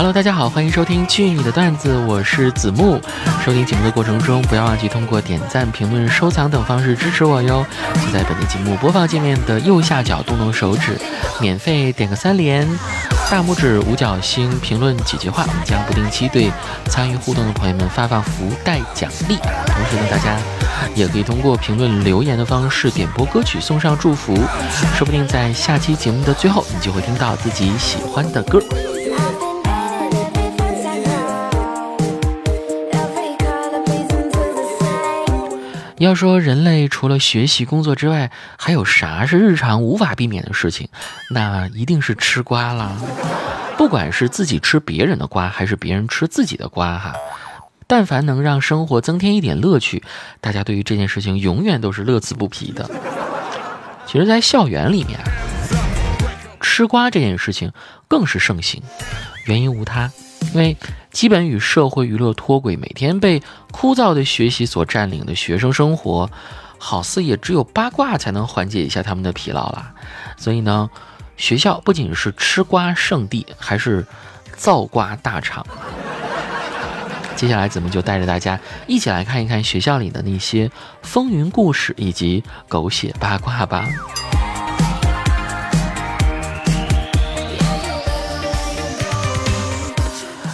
Hello，大家好，欢迎收听去你的段子，我是子木。收听节目的过程中，不要忘记通过点赞、评论、收藏等方式支持我哟。就在本期节目播放界面的右下角动动手指，免费点个三连，大拇指、五角星，评论几句话，我们将不定期对参与互动的朋友们发放福袋奖励。同时呢，大家也可以通过评论留言的方式点播歌曲，送上祝福，说不定在下期节目的最后，你就会听到自己喜欢的歌。要说人类除了学习工作之外，还有啥是日常无法避免的事情？那一定是吃瓜啦。不管是自己吃别人的瓜，还是别人吃自己的瓜，哈，但凡能让生活增添一点乐趣，大家对于这件事情永远都是乐此不疲的。其实，在校园里面，吃瓜这件事情更是盛行，原因无他。因为基本与社会娱乐脱轨，每天被枯燥的学习所占领的学生生活，好似也只有八卦才能缓解一下他们的疲劳了。所以呢，学校不仅是吃瓜圣地，还是造瓜大厂。接下来，咱们就带着大家一起来看一看学校里的那些风云故事以及狗血八卦吧。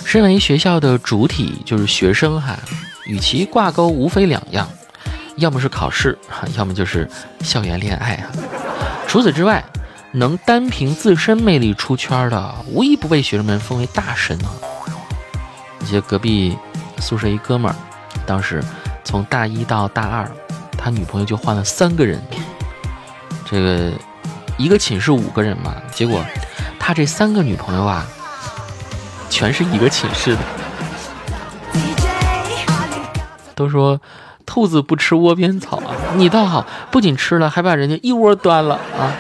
身为学校的主体，就是学生哈，与其挂钩无非两样，要么是考试，要么就是校园恋爱啊。除此之外，能单凭自身魅力出圈的，无一不被学生们封为大神啊。你记得隔壁宿舍一哥们儿，当时从大一到大二，他女朋友就换了三个人，这个一个寝室五个人嘛，结果他这三个女朋友啊。全是一个寝室的，都说兔子不吃窝边草啊，你倒好，不仅吃了，还把人家一窝端了啊！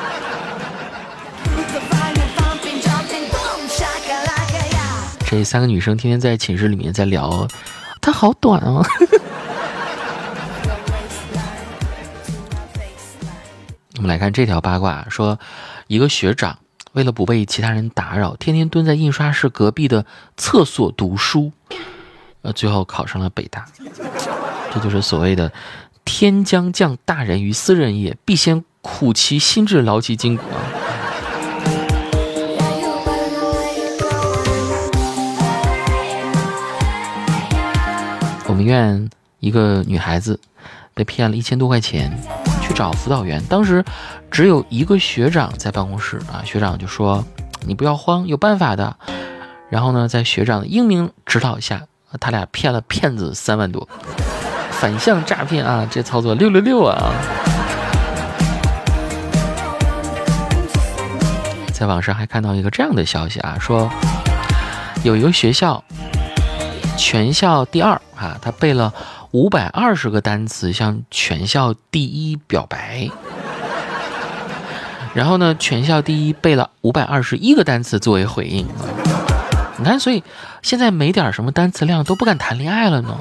这三个女生天天在寝室里面在聊，她好短哦。我们来看这条八卦，说一个学长。为了不被其他人打扰，天天蹲在印刷室隔壁的厕所读书，呃，最后考上了北大。这就是所谓的“天将降大任于斯人也，必先苦其心志，劳其筋骨”啊。我们院一个女孩子被骗了一千多块钱。去找辅导员，当时只有一个学长在办公室啊，学长就说：“你不要慌，有办法的。”然后呢，在学长的英明指导下，他俩骗了骗子三万多，反向诈骗啊，这操作六六六啊！在网上还看到一个这样的消息啊，说有一个学校全校第二啊，他背了。五百二十个单词向全校第一表白，然后呢，全校第一背了五百二十一个单词作为回应。你看，所以现在没点什么单词量都不敢谈恋爱了呢。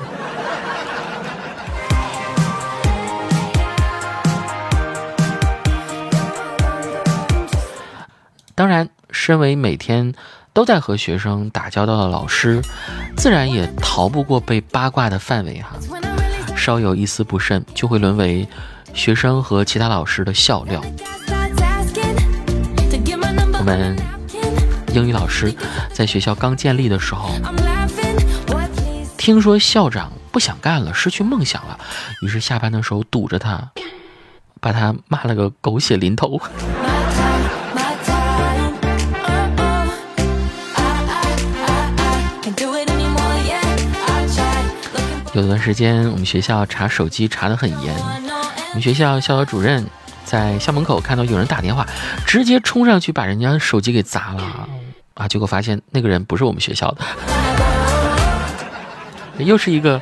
当然，身为每天都在和学生打交道的老师，自然也逃不过被八卦的范围哈。稍有一丝不慎，就会沦为学生和其他老师的笑料。我们英语老师在学校刚建立的时候，听说校长不想干了，失去梦想了，于是下班的时候堵着他，把他骂了个狗血淋头。有段时间，我们学校查手机查得很严。我们学校校导主任在校门口看到有人打电话，直接冲上去把人家手机给砸了啊！结果发现那个人不是我们学校的，又是一个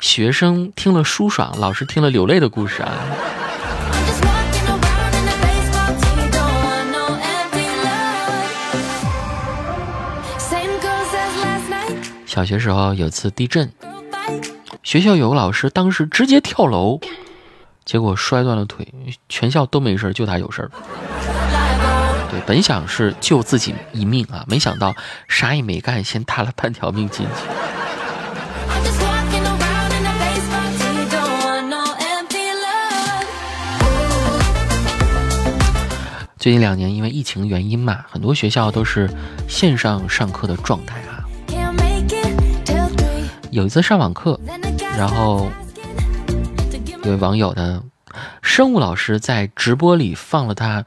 学生听了舒爽，老师听了流泪的故事啊！小学时候有次地震。学校有个老师，当时直接跳楼，结果摔断了腿，全校都没事，就他有事儿。对，本想是救自己一命啊，没想到啥也没干，先搭了半条命进去。最近两年因为疫情原因嘛，很多学校都是线上上课的状态啊。有一次上网课，然后有网友的生物老师在直播里放了他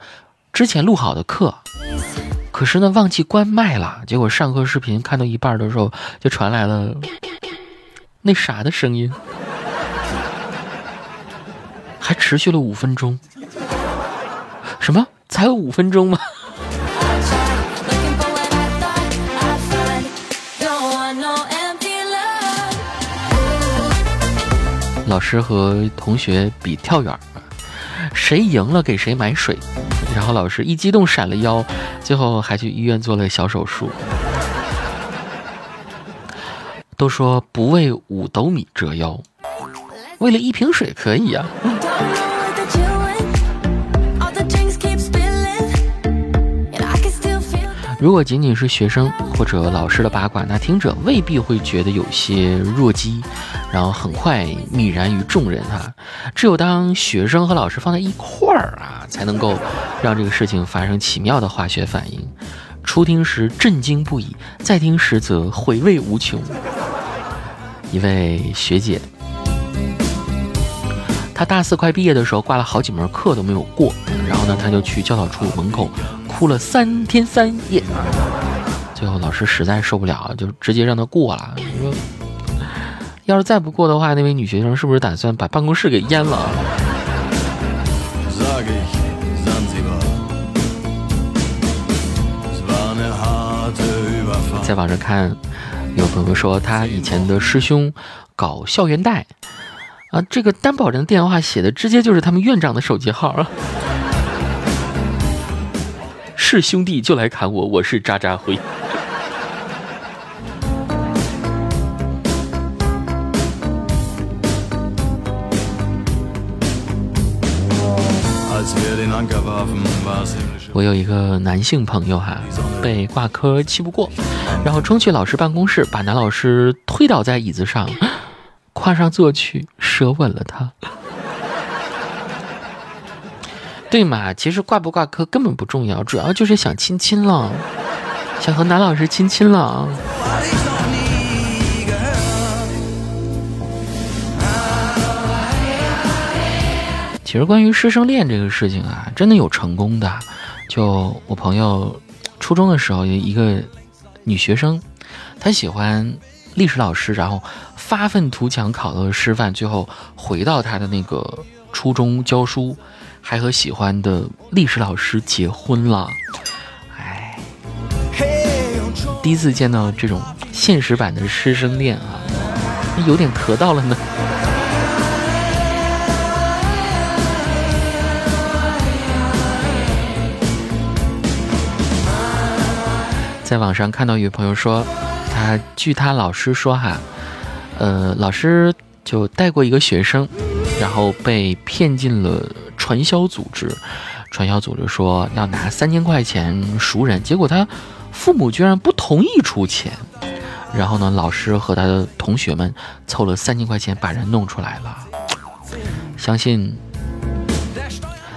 之前录好的课，可是呢忘记关麦了，结果上课视频看到一半的时候就传来了那啥的声音，还持续了五分钟。什么？才五分钟吗？老师和同学比跳远，谁赢了给谁买水。然后老师一激动闪了腰，最后还去医院做了小手术。都说不为五斗米折腰，为了一瓶水可以啊。如果仅仅是学生或者老师的八卦，那听者未必会觉得有些弱鸡，然后很快泯然于众人哈。只有当学生和老师放在一块儿啊，才能够让这个事情发生奇妙的化学反应。初听时震惊不已，再听时则回味无穷。一位学姐，她大四快毕业的时候挂了好几门课都没有过，然后呢，她就去教导处门口。哭了三天三夜，最后老师实在受不了，就直接让她过了。说，要是再不过的话，那位女学生是不是打算把办公室给淹了？在网上看，有朋友说他以前的师兄搞校园贷，啊，这个担保人电话写的直接就是他们院长的手机号啊。是兄弟就来砍我，我是渣渣辉。我有一个男性朋友哈，被挂科气不过，然后冲去老师办公室，把男老师推倒在椅子上，跨上坐去，舌吻了他。对嘛？其实挂不挂科根本不重要，主要就是想亲亲了，想和男老师亲亲了。其实关于师生恋这个事情啊，真的有成功的。就我朋友初中的时候，一个女学生，她喜欢历史老师，然后发愤图强考到了师范，最后回到她的那个初中教书。还和喜欢的历史老师结婚了，哎，第一次见到这种现实版的师生恋啊，有点磕到了呢。在网上看到有朋友说，他据他老师说哈，呃，老师就带过一个学生，然后被骗进了。传销组织，传销组织说要拿三千块钱赎人，结果他父母居然不同意出钱。然后呢，老师和他的同学们凑了三千块钱把人弄出来了。相信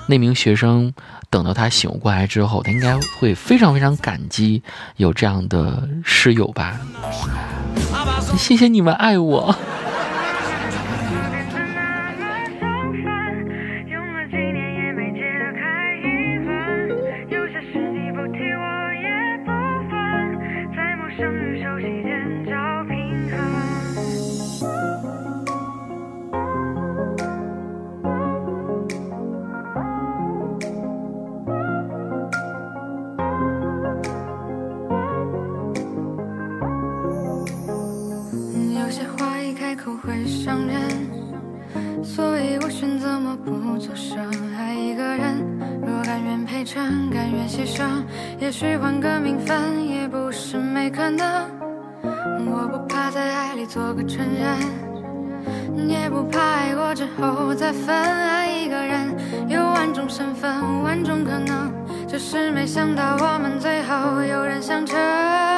那名学生等到他醒悟过来之后，他应该会非常非常感激有这样的室友吧。谢谢你们爱我。甘愿牺牲也许换个名分也不是没可能。我不怕在爱里做个成人，也不怕爱过之后再分。爱一个人有万种身份，万种可能。只是没想到我们最后有人相衬。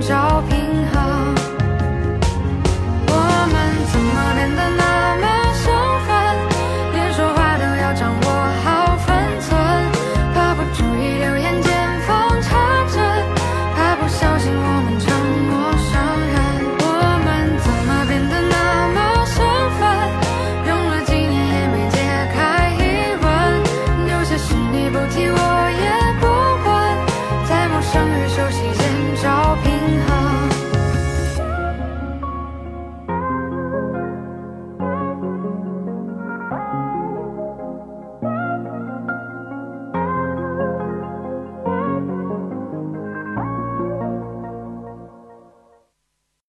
照片。